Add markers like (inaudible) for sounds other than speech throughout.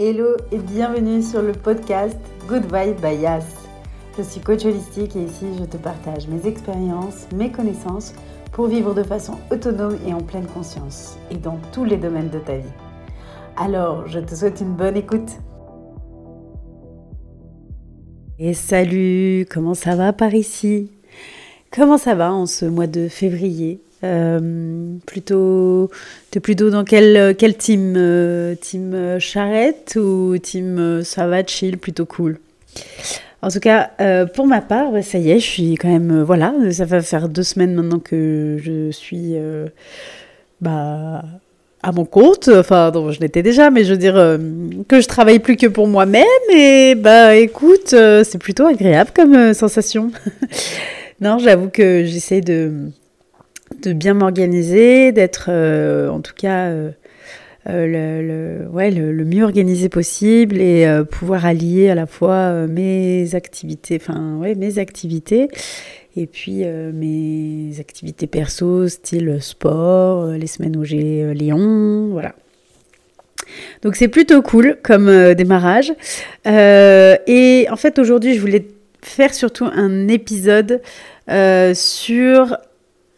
Hello et bienvenue sur le podcast Good Vibe by Yas. Je suis coach holistique et ici je te partage mes expériences, mes connaissances pour vivre de façon autonome et en pleine conscience et dans tous les domaines de ta vie. Alors, je te souhaite une bonne écoute. Et salut, comment ça va par ici? Comment ça va en ce mois de février? Euh, plutôt, t'es plutôt dans quel, quel team euh, Team euh, charrette ou team ça va chill, plutôt cool? En tout cas, pour ma part, ça y est, je suis quand même, voilà, ça va faire deux semaines maintenant que je suis, bah, à mon compte. Enfin, non, je l'étais déjà, mais je veux dire que je travaille plus que pour moi-même. Et bah, écoute, c'est plutôt agréable comme sensation. (laughs) non, j'avoue que j'essaie de de bien m'organiser, d'être euh, en tout cas euh, euh, le, ouais, le, mieux organisé possible et pouvoir allier à la fois mes activités, enfin ouais, mes activités et puis mes activités perso, style sport, les semaines où j'ai Léon, voilà. Donc c'est plutôt cool comme démarrage. et en fait aujourd'hui je voulais faire surtout un épisode sur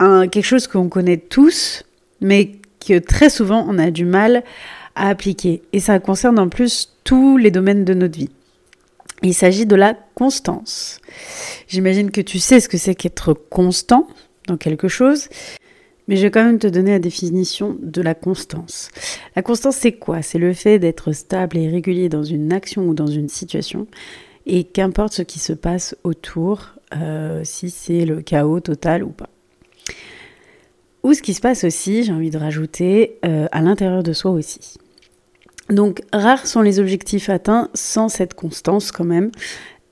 quelque chose qu'on connaît tous, mais que très souvent on a du mal à appliquer. Et ça concerne en plus tous les domaines de notre vie. Il s'agit de la constance. J'imagine que tu sais ce que c'est qu'être constant dans quelque chose, mais je vais quand même te donner la définition de la constance. La constance, c'est quoi? C'est le fait d'être stable et régulier dans une action ou dans une situation, et qu'importe ce qui se passe autour, euh, si c'est le chaos total ou pas. Ou ce qui se passe aussi, j'ai envie de rajouter, euh, à l'intérieur de soi aussi. Donc rares sont les objectifs atteints sans cette constance quand même.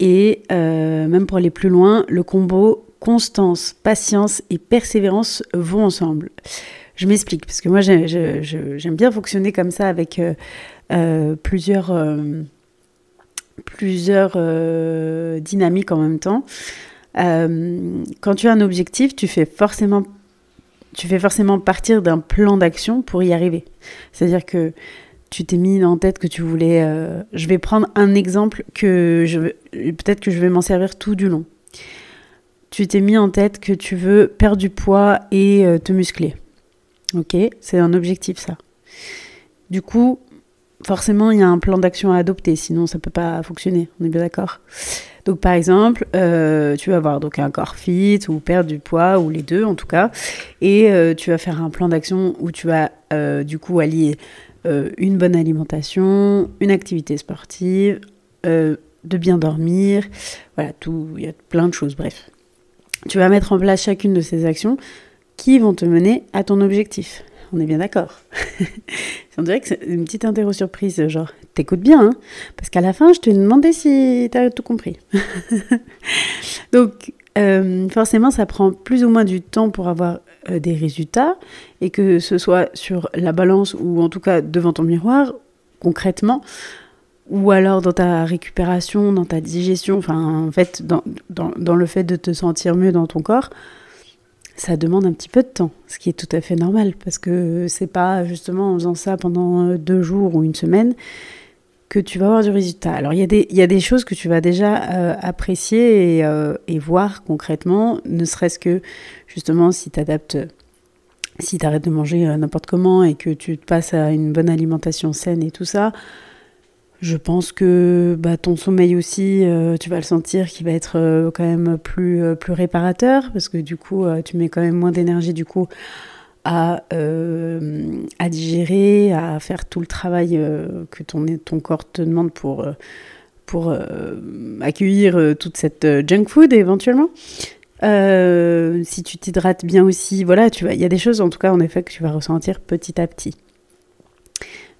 Et euh, même pour aller plus loin, le combo constance, patience et persévérance vont ensemble. Je m'explique, parce que moi j'aime bien fonctionner comme ça avec euh, plusieurs, plusieurs dynamiques en même temps. Quand tu as un objectif, tu fais forcément tu fais forcément partir d'un plan d'action pour y arriver. C'est-à-dire que tu t'es mis en tête que tu voulais. Euh, je vais prendre un exemple que je peut-être que je vais m'en servir tout du long. Tu t'es mis en tête que tu veux perdre du poids et euh, te muscler. Ok, c'est un objectif ça. Du coup, forcément, il y a un plan d'action à adopter, sinon ça peut pas fonctionner. On est bien d'accord? Donc par exemple, euh, tu vas avoir un corps fit ou perdre du poids ou les deux en tout cas, et euh, tu vas faire un plan d'action où tu vas euh, du coup allier une bonne alimentation, une activité sportive, de bien dormir, voilà tout, il y a plein de choses. Bref, tu vas mettre en place chacune de ces actions qui vont te mener à ton objectif. On est bien d'accord. (laughs) On dirait que c'est une petite interro surprise, genre, t'écoutes bien, hein parce qu'à la fin, je te demandais si t'as tout compris. (laughs) Donc, euh, forcément, ça prend plus ou moins du temps pour avoir euh, des résultats, et que ce soit sur la balance ou en tout cas devant ton miroir, concrètement, ou alors dans ta récupération, dans ta digestion, enfin, en fait, dans, le fait de te sentir mieux dans ton corps ça demande un petit peu de temps, ce qui est tout à fait normal, parce que c'est pas justement en faisant ça pendant euh, deux jours ou une semaine que tu vas avoir du résultat. Alors il y, a des, choses que tu vas déjà euh, apprécier euh, et, voir concrètement, ne serait-ce que justement si tu adaptes, si tu arrêtes de manger n'importe comment et que tu passes à une bonne alimentation saine et tout ça, je pense que bah, ton sommeil aussi, euh, tu vas le sentir qui va être euh, quand même plus, euh, plus réparateur parce que du coup, tu mets quand même moins d'énergie du coup à, à digérer, à faire tout le travail que ton, ton corps te demande pour, pour accueillir toute cette junk food éventuellement. si tu t'hydrates bien aussi, voilà, il y a des choses en tout cas en effet que tu vas ressentir petit à petit.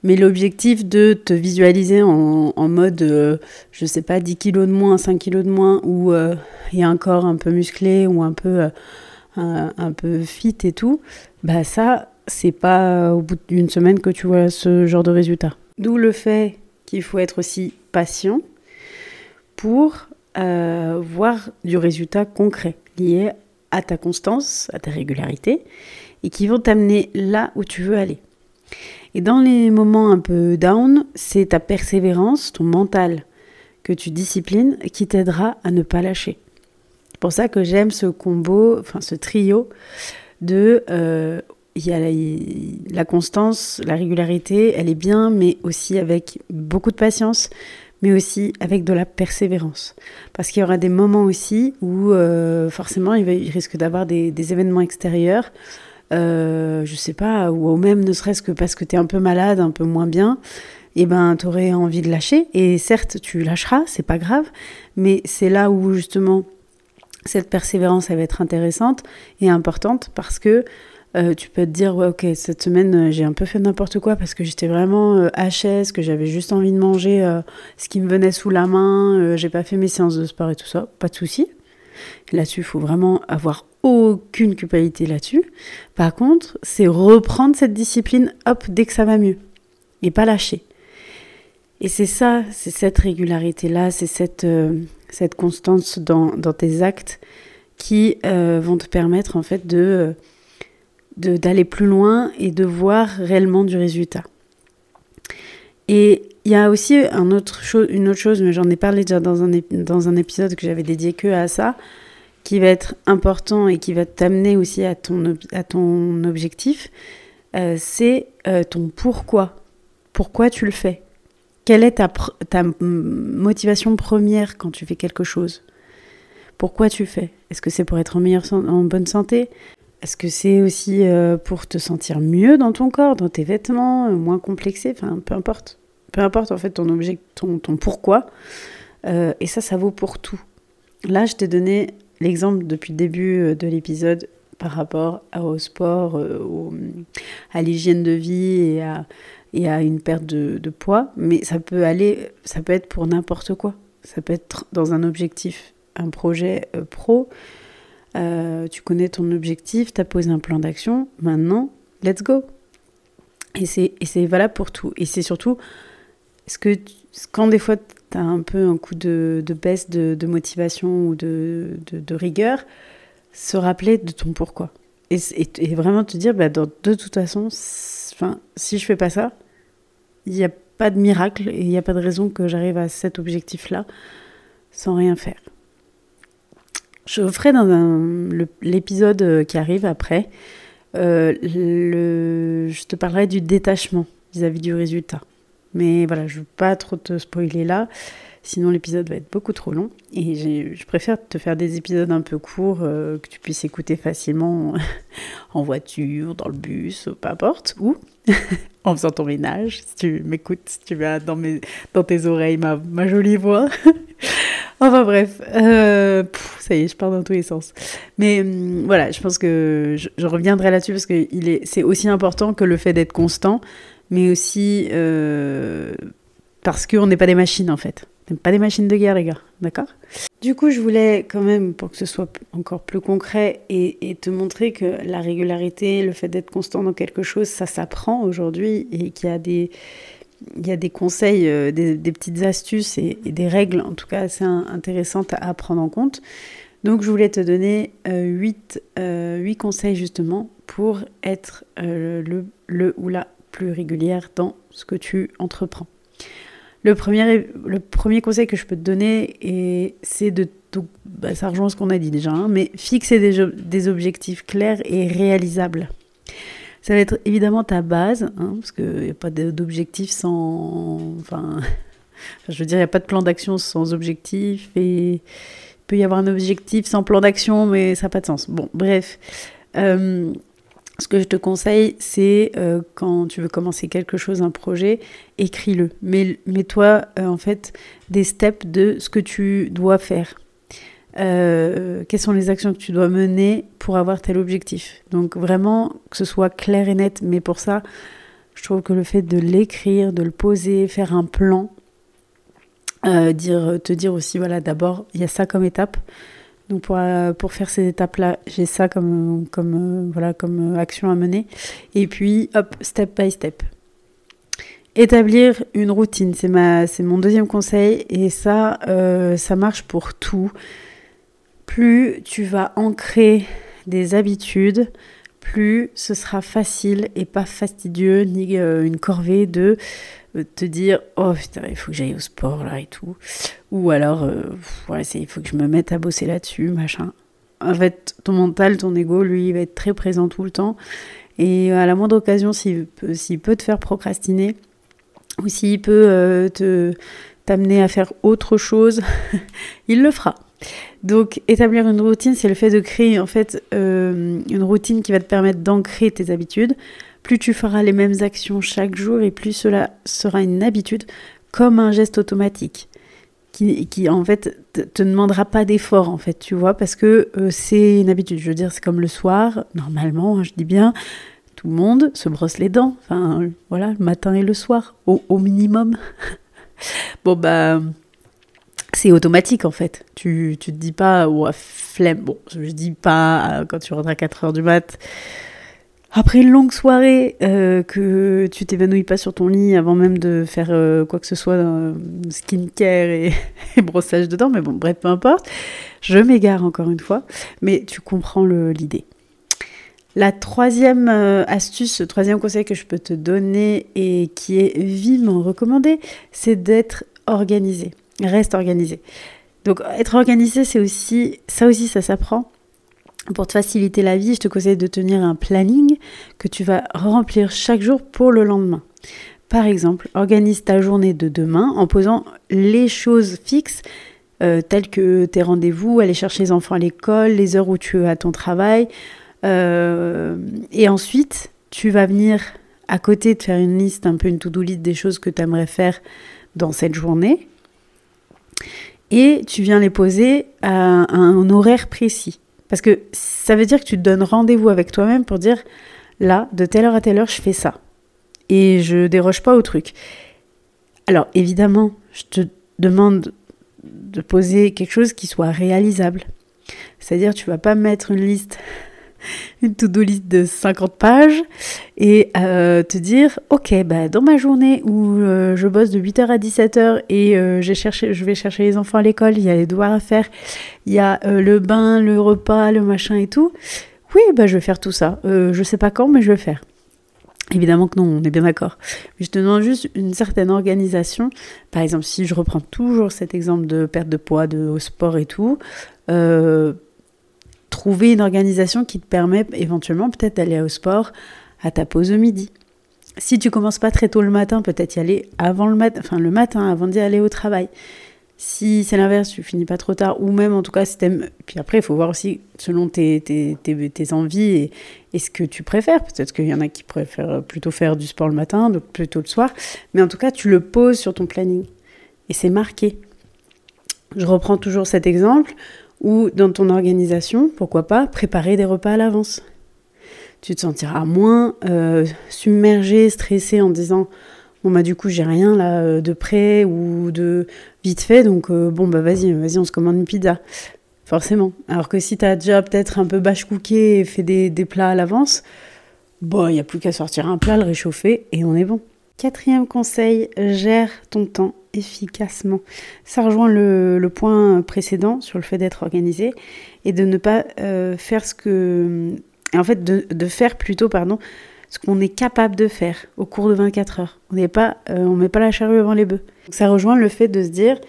Mais l'objectif de te visualiser en, mode, euh, je sais pas, 10 kilos de moins, 5 kilos de moins, ou euh, il y a un corps un peu musclé ou un peu, euh, un, peu fit et tout, bah ça, c'est pas au bout d'une semaine que tu vois ce genre de résultat. D'où le fait qu'il faut être aussi patient pour voir du résultat concret lié à ta constance, à ta régularité, et qui vont t'amener là où tu veux aller. Et dans les moments un peu down, c'est ta persévérance, ton mental que tu disciplines qui t'aidera à ne pas lâcher. C'est pour ça que j'aime ce combo, enfin ce trio de euh, la, constance, la régularité, elle est bien, mais aussi avec beaucoup de patience, mais aussi avec de la persévérance. Parce qu'il y aura des moments aussi où euh, forcément il, risque d'avoir des, événements extérieurs, euh, je sais pas, ou même ne serait-ce que parce que tu es un peu malade, un peu moins bien, et eh ben tu aurais envie de lâcher. Et certes, tu lâcheras, c'est pas grave, mais c'est là où justement cette persévérance elle va être intéressante et importante parce que euh, tu peux te dire, ouais, ok, cette semaine, euh, j'ai un peu fait n'importe quoi parce que j'étais vraiment euh, HS, que j'avais juste envie de manger euh, ce qui me venait sous la main, j'ai pas fait mes séances de sport et tout ça, pas de souci. Là-dessus, il faut vraiment avoir aucune culpabilité là-dessus. Par contre, c'est reprendre cette discipline, hop, dès que ça va mieux. Et pas lâcher. Et c'est ça, c'est cette régularité-là, c'est cette, cette constance dans, tes actes qui vont te permettre en fait de d'aller plus loin et de voir réellement du résultat. Et il y a aussi une autre chose, mais j'en ai parlé déjà dans un, épisode que j'avais dédié que à ça, qui va être important et qui va t'amener aussi à ton, objectif, euh, c'est euh, ton pourquoi. Pourquoi tu le fais? Quelle est ta, ta motivation première quand tu fais quelque chose? Pourquoi tu fais? Est-ce que c'est pour être en, meilleure, en bonne santé? Est-ce que c'est aussi euh, pour te sentir mieux dans ton corps, dans tes vêtements, euh, moins complexé Enfin, peu importe. Peu importe en fait ton objet, ton, ton pourquoi. Euh, et ça, ça vaut pour tout. Là, je t'ai donné l'exemple depuis le début de l'épisode par rapport au sport, à l'hygiène de vie et à, et à une perte de, de, poids. Mais ça peut aller, ça peut être pour n'importe quoi. Ça peut être dans un objectif, un projet pro. Euh, tu connais ton objectif, tu as posé un plan d'action, maintenant, let's go. Et c'est valable pour tout. Et c'est surtout, ce que quand des fois tu as un peu un coup de, baisse de, motivation ou de, rigueur, se rappeler de ton pourquoi. Et, vraiment te dire, bah, de, toute façon, si je fais pas ça, il n'y a pas de miracle et il n'y a pas de raison que j'arrive à cet objectif-là sans rien faire. Je ferai dans l'épisode euh, qui arrive après, euh, je te parlerai du détachement vis-à-vis du résultat. Mais voilà, je ne veux pas trop te spoiler là, sinon l'épisode va être beaucoup trop long. Et je préfère te faire des épisodes un peu courts euh, que tu puisses écouter facilement (laughs) en voiture, dans le bus, peu importe, ou (laughs) en faisant ton ménage, si tu m'écoutes, si tu vas dans, mes, dans tes oreilles ma, ma jolie voix. (laughs) Enfin bref, euh, ça y est, je pars dans tous les sens. Mais hum, voilà, je pense que je, reviendrai là-dessus parce que c'est aussi important que le fait d'être constant, mais aussi euh, parce qu'on n'est pas des machines en fait. On n'est pas des machines de guerre, les gars, d'accord? Du coup, je voulais quand même, pour que ce soit encore plus concret, et, et te montrer que la régularité, le fait d'être constant dans quelque chose, ça s'apprend aujourd'hui et qu'il y a des il y a des conseils, euh, des, petites astuces et, des règles, en tout cas assez intéressantes à, prendre en compte. Donc je voulais te donner 8, euh, euh, conseils justement pour être le, le ou la plus régulière dans ce que tu entreprends. Le premier, le premier conseil que je peux te donner, c'est de... Bah, ça rejoint ce qu'on a dit déjà, hein, mais fixer des, des objectifs clairs et réalisables. Ça va être évidemment ta base, hein, parce qu'il n'y a pas d'objectif sans. (laughs) Enfin, je veux dire, il n'y a pas de plan d'action sans objectif, et il peut y avoir un objectif sans plan d'action, mais ça n'a pas de sens. Bon, bref. Euh, ce que je te conseille, c'est euh, quand tu veux commencer quelque chose, un projet, écris-le. Mets-toi euh, en fait des steps de ce que tu dois faire. Euh, quelles sont les actions que tu dois mener pour avoir tel objectif? Donc vraiment que ce soit clair et net, mais pour ça, je trouve que le fait de l'écrire, de le poser, faire un plan, euh, dire, te dire aussi, voilà, d'abord, il y a ça comme étape. Donc pour, euh, pour faire ces étapes-là, j'ai ça comme, comme, voilà, comme action à mener. Et puis, hop, step by step. Établir une routine, c'est mon deuxième conseil. Et ça, ça marche pour tout plus tu vas ancrer des habitudes, plus ce sera facile et pas fastidieux ni une corvée de te dire oh putain il faut que j'aille au sport là et tout. Ou alors voilà il faut que je me mette à bosser là-dessus machin. En fait ton mental ton ego lui il va être très présent tout le temps. Et à la moindre occasion s'il peut, peut te faire procrastiner ou s'il peut euh, te t'amener à faire autre chose (laughs) il le fera donc établir une routine c'est le fait de créer en fait euh, une routine qui va te permettre d'ancrer tes habitudes plus tu feras les mêmes actions chaque jour et plus cela sera une habitude comme un geste automatique qui, qui en fait te, demandera pas d'effort en fait, tu vois, parce que euh, c'est une habitude. Je veux dire, c'est comme le soir, normalement, hein, je dis bien, tout le monde se brosse les dents. Enfin, voilà, le matin et le soir, au, au minimum. (laughs) bon bah c'est automatique en fait. Tu, tu te dis pas, ouais, flemme. Bon, je dis pas euh, quand tu rentres à 4 heures du mat, après une longue soirée, euh, que tu t'évanouis pas sur ton lit avant même de faire euh, quoi que ce soit, skincare et, (laughs) et, brossage de dents, mais bon, bref, peu importe. Je m'égare encore une fois, mais tu comprends l'idée. La troisième astuce, le troisième conseil que je peux te donner et qui est vivement recommandé, c'est d'être organisé. Reste organisé. Donc être organisé, c'est aussi ça aussi ça s'apprend. Pour te faciliter la vie, je te conseille de tenir un planning que tu vas remplir chaque jour pour le lendemain. Par exemple, organise ta journée de demain en posant les choses fixes euh, telles que tes rendez-vous, aller chercher les enfants à l'école, les heures où tu es à ton travail. Euh, et ensuite, tu vas venir à côté de faire une liste, un peu une to-do list des choses que tu aimerais faire dans cette journée. Et tu viens les poser à un horaire précis. Parce que ça veut dire que tu te donnes rendez-vous avec toi-même pour dire là, de telle heure à telle heure, je fais ça. Et je déroge pas au truc. Alors évidemment, je te demande de poser quelque chose qui soit réalisable. C'est-à-dire, tu vas pas mettre une liste (laughs) une to-do list de 50 pages et euh, te dire ok bah dans ma journée où euh, je bosse de 8h à 17h et euh, j'ai je vais chercher les enfants à l'école, il y a les devoirs à faire, il y a le bain, le repas, le machin et tout. Oui, bah je vais faire tout ça. je sais pas quand, mais je vais faire. Évidemment que non, on est bien d'accord. je te demande juste une certaine organisation. Par exemple, si je reprends toujours cet exemple de perte de poids, de sport et tout, trouver une organisation qui te permet éventuellement peut-être d'aller au sport à ta pause au midi. Si tu commences pas très tôt le matin, peut-être y aller avant le matin, enfin le matin avant d'y aller au travail. Si c'est l'inverse, tu finis pas trop tard, ou même en tout cas si t'aimes. Puis après, il faut voir aussi selon tes, tes, tes, envies et, et, ce que tu préfères. Peut-être qu'il y en a qui préfèrent plutôt faire du sport le matin, d'autres plutôt le soir. Mais en tout cas, tu le poses sur ton planning. Et c'est marqué. Je reprends toujours cet exemple ou dans ton organisation, pourquoi pas, préparer des repas à l'avance. Tu te sentiras moins euh, submergé, stressé en disant bon bah du coup j'ai rien là euh, de prêt ou de vite fait donc euh, bon bah vas-y vas-y on se commande une pizza forcément. Alors que si tu as déjà peut-être un peu bâche cooké et fait des, des plats à l'avance bon il n'y a plus qu'à sortir un plat le réchauffer et on est bon. Quatrième conseil gère ton temps efficacement. Ça rejoint le, point précédent sur le fait d'être organisé et de ne pas euh, faire ce que... En fait, de, faire plutôt, pardon, ce qu'on est capable de faire au cours de 24 heures. On n'est pas, euh, on met pas la charrue avant les bœufs. ça rejoint le fait de se dire,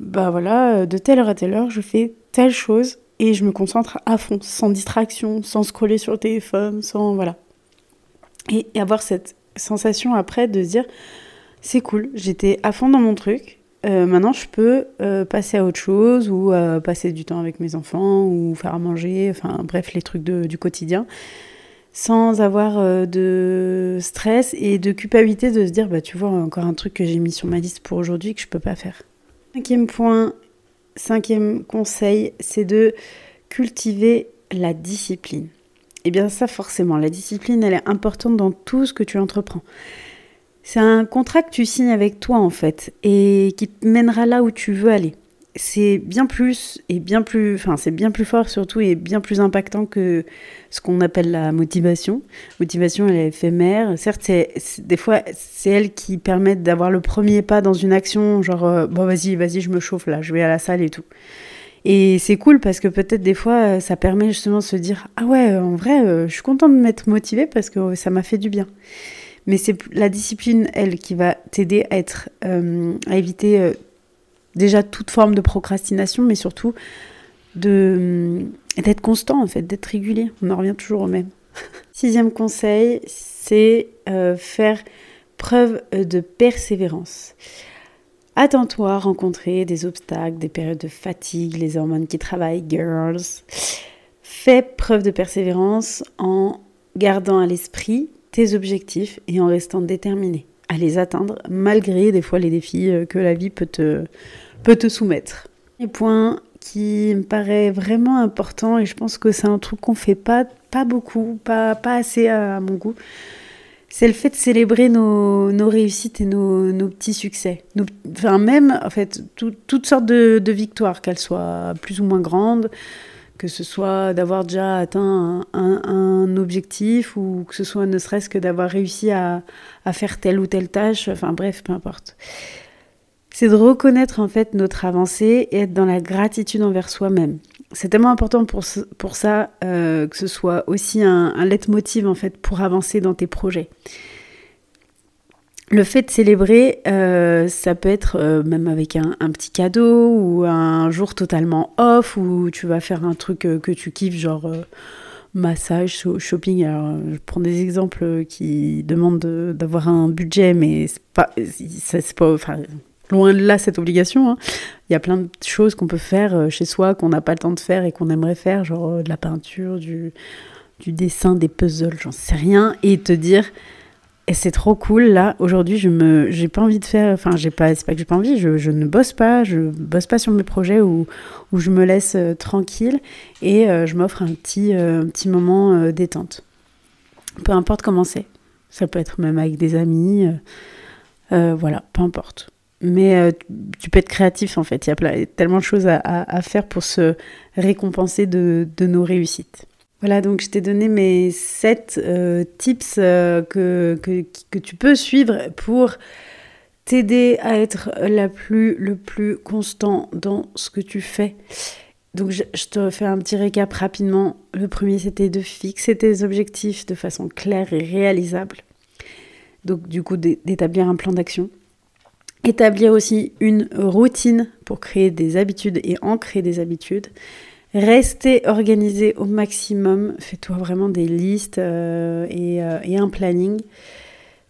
bah voilà, euh, de telle heure à telle heure, je fais telle chose et je me concentre à fond, sans distraction, sans scroller sur le téléphone, sans voilà. Et, et avoir cette sensation après de se dire, c'est cool, j'étais à fond dans mon truc. Euh, maintenant, je peux euh, passer à autre chose ou euh, passer du temps avec mes enfants ou faire à manger, enfin bref, les trucs du quotidien, sans avoir de stress et de culpabilité de se dire, bah tu vois, encore un truc que j'ai mis sur ma liste pour aujourd'hui que je peux pas faire. Cinquième point, cinquième conseil, c'est de cultiver la discipline. Eh bien ça, forcément, la discipline, elle est importante dans tout ce que tu entreprends. C'est un contrat que tu signes avec toi en fait et qui te mènera là où tu veux aller. C'est bien plus et bien plus, enfin c'est bien plus fort surtout et bien plus impactant que ce qu'on appelle la motivation. Motivation, elle est éphémère. Certes, c'est, des fois c'est elle qui permet d'avoir le premier pas dans une action, genre euh, bon vas-y, vas-y, je me chauffe là, je vais à la salle et tout. Et c'est cool parce que peut-être des fois, ça permet justement de se dire Ah ouais, en vrai, je suis contente de m'être motivée parce que ça m'a fait du bien. Mais c'est la discipline, elle, qui va t'aider à à éviter déjà toute forme de procrastination, mais surtout de d'être constant en fait, d'être régulier. On en revient toujours au même. (laughs) Sixième conseil, c'est euh, faire preuve de persévérance. Attends-toi à rencontrer des obstacles, des périodes de fatigue, les hormones qui travaillent, girls. Fais preuve de persévérance en gardant à l'esprit tes objectifs et en restant déterminé à les atteindre malgré des fois les défis euh, que la vie peut te, peut te soumettre. Et point qui me paraît vraiment important et je pense que c'est un truc qu'on fait pas, pas beaucoup, pas, pas assez à, mon goût. C'est le fait de célébrer nos, nos réussites et nos, nos petits succès. enfin, même, en fait, toutes sortes de, de victoires, qu'elles soient plus ou moins grandes, que ce soit d'avoir déjà atteint un, objectif ou que ce soit ne serait-ce que d'avoir réussi à, à, faire telle ou telle tâche, enfin bref, peu importe c'est de reconnaître en fait notre avancée et être dans la gratitude envers soi-même. C'est tellement important pour, pour ça euh, que ce soit aussi un, un leitmotiv en fait pour avancer dans tes projets. Le fait de célébrer, euh, ça peut être euh, même avec un, petit cadeau ou un jour totalement off où tu vas faire un truc que tu kiffes, genre massage, shopping. Je prends des exemples qui demandent d'avoir un budget, mais c'est pas, Loin de là cette obligation. Hein. Il y a plein de choses qu'on peut faire euh, chez soi qu'on n'a pas le temps de faire et qu'on aimerait faire, genre euh, de la peinture, du dessin, des puzzles, j'en sais rien, et te dire et c'est trop cool là aujourd'hui je me j'ai pas envie de faire enfin j'ai pas c'est pas que j'ai pas envie je, ne bosse pas je bosse pas sur mes projets où, où je me laisse euh, tranquille et je m'offre un petit un petit moment détente peu importe comment c'est ça peut être même avec des amis voilà peu importe mais euh, tu peux être créatif en fait. Il y a tellement de choses à, faire pour se récompenser de, nos réussites. Voilà, donc je t'ai donné mes 7 euh, tips euh, que, tu peux suivre pour t'aider à être la plus, le plus constant dans ce que tu fais. Donc je, je te fais un petit récap rapidement. Le premier, c'était de fixer tes objectifs de façon claire et réalisable. Donc du coup, d'établir un plan d'action. Établir aussi une routine pour créer des habitudes et ancrer des habitudes. Rester organisé au maximum. Fais-toi vraiment des listes euh, euh, et, un planning.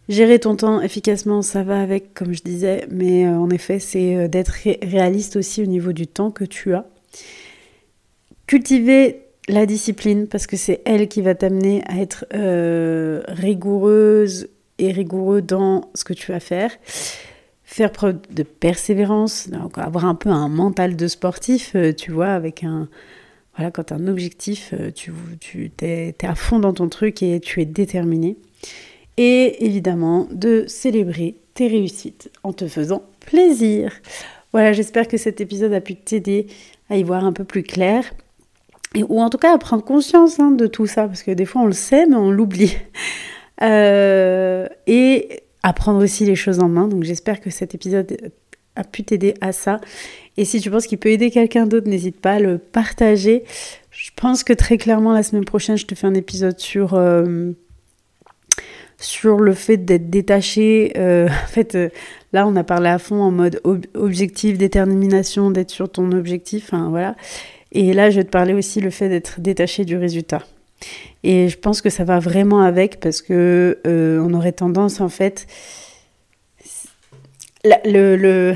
Gérer ton temps efficacement, ça va avec, comme je disais, mais euh, en effet, c'est d'être réaliste aussi au niveau du temps que tu as. Cultiver la discipline, parce que c'est elle qui va t'amener à être rigoureuse et rigoureux dans ce que tu vas faire faire preuve de persévérance, avoir un peu un mental de sportif, euh, tu vois, avec un... Voilà, quand as un objectif, euh, tu, es, à fond dans ton truc et tu es déterminé. Et évidemment, de célébrer tes réussites en te faisant plaisir. Voilà, j'espère que cet épisode a pu t'aider à y voir un peu plus clair. Ou en tout cas à prendre conscience hein, de tout ça, parce que des fois on le sait, mais on l'oublie. Euh, prendre aussi les choses en main. Donc j'espère que cet épisode a pu t'aider à ça. Et si tu penses qu'il peut aider quelqu'un d'autre, n'hésite pas à le partager. Je pense que très clairement la semaine prochaine, je te fais un épisode sur euh, sur le fait d'être détaché. Euh, (laughs) en fait, euh, là, on a parlé à fond en mode objectif, détermination, d'être sur ton objectif. Enfin, voilà. Et là, je vais te parler aussi le fait d'être détaché du résultat. Et je pense que ça va vraiment avec parce que euh, on aurait tendance en fait le, le,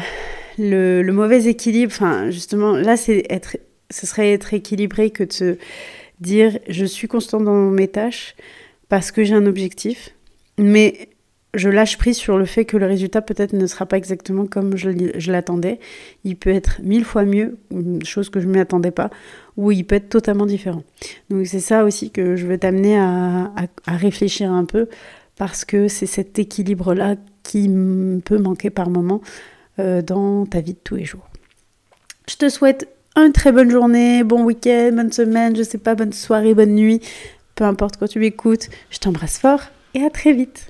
le, mauvais équilibre, enfin justement là c'est être, ce serait être équilibré que de se dire je suis constant dans mes tâches parce que j'ai un objectif, mais je lâche prise sur le fait que le résultat peut-être ne sera pas exactement comme je, l'attendais. Il peut être mille fois mieux, chose que je ne m'y attendais pas, ou il peut être totalement différent. Donc c'est ça aussi que je veux t'amener à, réfléchir un peu, parce que c'est cet équilibre-là qui peut manquer par moment euh, dans ta vie de tous les jours. Je te souhaite une très bonne journée, bon week-end, bonne semaine, je sais pas, bonne soirée, bonne nuit, peu importe quand tu m'écoutes. Je t'embrasse fort et à très vite.